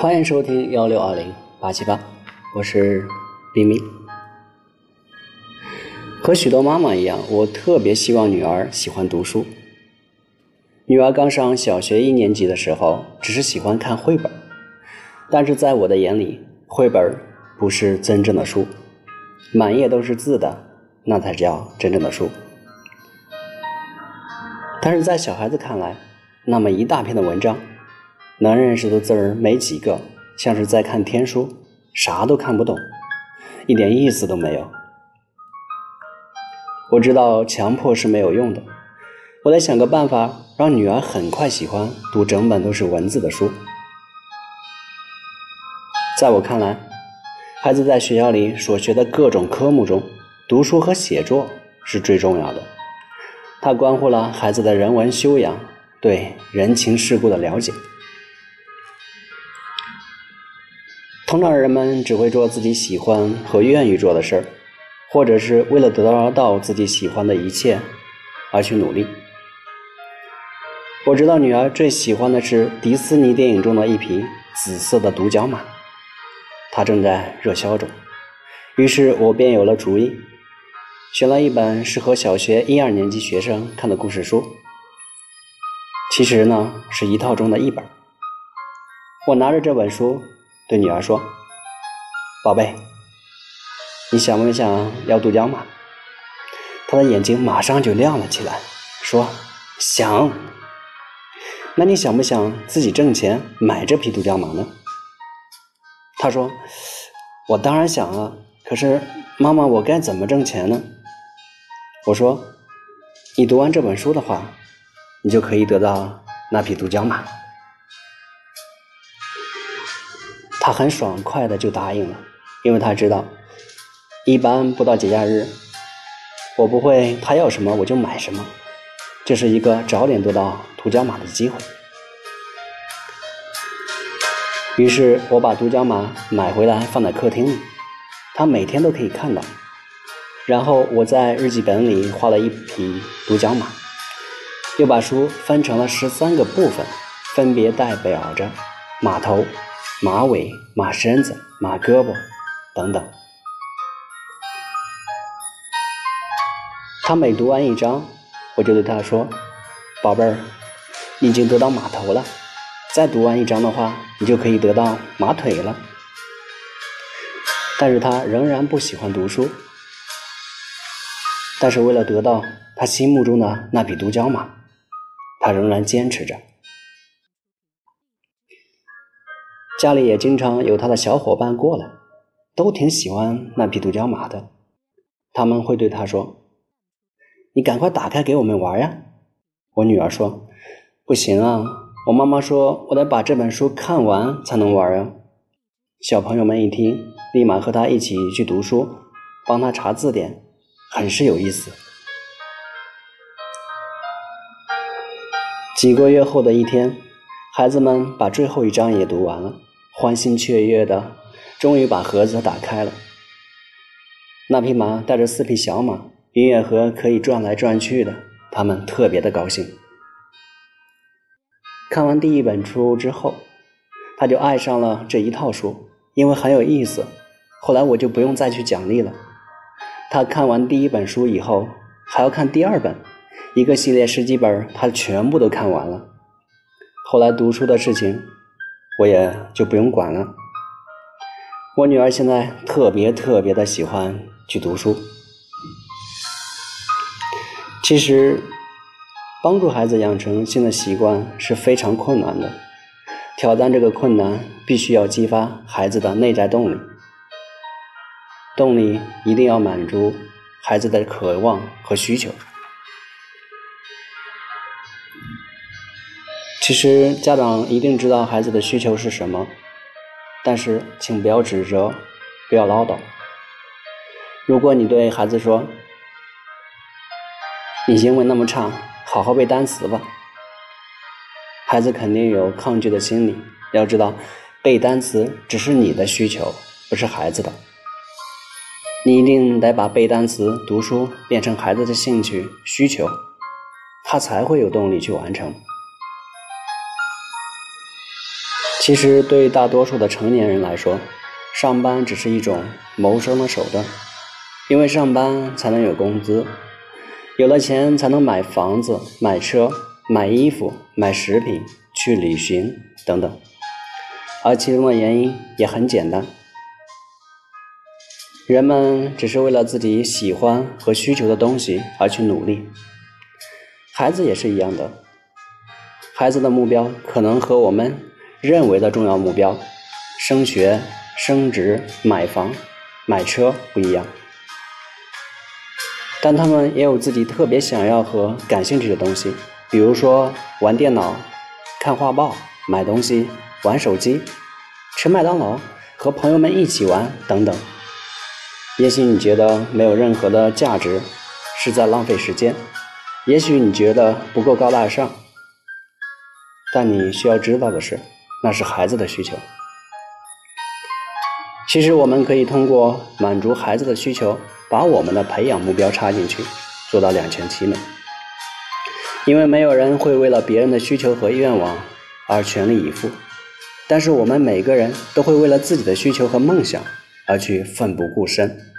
欢迎收听幺六二零八七八，我是冰冰。和许多妈妈一样，我特别希望女儿喜欢读书。女儿刚上小学一年级的时候，只是喜欢看绘本，但是在我的眼里，绘本不是真正的书，满页都是字的，那才叫真正的书。但是在小孩子看来，那么一大篇的文章，能认识的字儿没几个，像是在看天书，啥都看不懂，一点意思都没有。我知道强迫是没有用的，我得想个办法，让女儿很快喜欢读整本都是文字的书。在我看来，孩子在学校里所学的各种科目中，读书和写作是最重要的。它关乎了孩子的人文修养，对人情世故的了解。通常人们只会做自己喜欢和愿意做的事儿，或者是为了得到自己喜欢的一切而去努力。我知道女儿最喜欢的是迪士尼电影中的一匹紫色的独角马，它正在热销中，于是我便有了主意。选了一本适合小学一二年级学生看的故事书，其实呢是一套中的一本。我拿着这本书对女儿说：“宝贝，你想不想要独角马？”她的眼睛马上就亮了起来，说：“想。”那你想不想自己挣钱买这匹独角马呢？她说：“我当然想啊，可是妈妈，我该怎么挣钱呢？”我说：“你读完这本书的话，你就可以得到那匹独角马。”他很爽快的就答应了，因为他知道，一般不到节假日，我不会他要什么我就买什么，这是一个早点得到独角马的机会。于是我把独角马买回来放在客厅里，他每天都可以看到。然后我在日记本里画了一匹独角马，又把书分成了十三个部分，分别代表着马头、马尾、马身子、马胳膊等等。他每读完一章，我就对他说：“宝贝儿，你已经得到马头了，再读完一章的话，你就可以得到马腿了。”但是他仍然不喜欢读书。但是为了得到他心目中的那匹独角马，他仍然坚持着。家里也经常有他的小伙伴过来，都挺喜欢那匹独角马的。他们会对他说：“你赶快打开给我们玩呀！”我女儿说：“不行啊，我妈妈说我得把这本书看完才能玩啊。”小朋友们一听，立马和他一起去读书，帮他查字典。很是有意思。几个月后的一天，孩子们把最后一章也读完了，欢欣雀跃的，终于把盒子打开了。那匹马带着四匹小马，音乐盒可以转来转去的，他们特别的高兴。看完第一本书之后，他就爱上了这一套书，因为很有意思。后来我就不用再去奖励了。他看完第一本书以后，还要看第二本，一个系列十几本，他全部都看完了。后来读书的事情，我也就不用管了。我女儿现在特别特别的喜欢去读书。其实，帮助孩子养成新的习惯是非常困难的，挑战这个困难，必须要激发孩子的内在动力。动力一定要满足孩子的渴望和需求。其实家长一定知道孩子的需求是什么，但是请不要指责，不要唠叨。如果你对孩子说：“你英文那么差，好好背单词吧。”孩子肯定有抗拒的心理。要知道，背单词只是你的需求，不是孩子的。你一定得把背单词、读书变成孩子的兴趣需求，他才会有动力去完成。其实，对大多数的成年人来说，上班只是一种谋生的手段，因为上班才能有工资，有了钱才能买房子、买车、买衣服、买食品、去旅行等等。而其中的原因也很简单，人们只是为了自己喜欢和需求的东西而去努力。孩子也是一样的，孩子的目标可能和我们认为的重要目标——升学、升职、买房、买车不一样，但他们也有自己特别想要和感兴趣的东西，比如说玩电脑、看画报、买东西。玩手机、吃麦当劳、和朋友们一起玩等等。也许你觉得没有任何的价值，是在浪费时间；也许你觉得不够高大上。但你需要知道的是，那是孩子的需求。其实我们可以通过满足孩子的需求，把我们的培养目标插进去，做到两全其美。因为没有人会为了别人的需求和愿望而全力以赴。但是我们每个人都会为了自己的需求和梦想而去奋不顾身。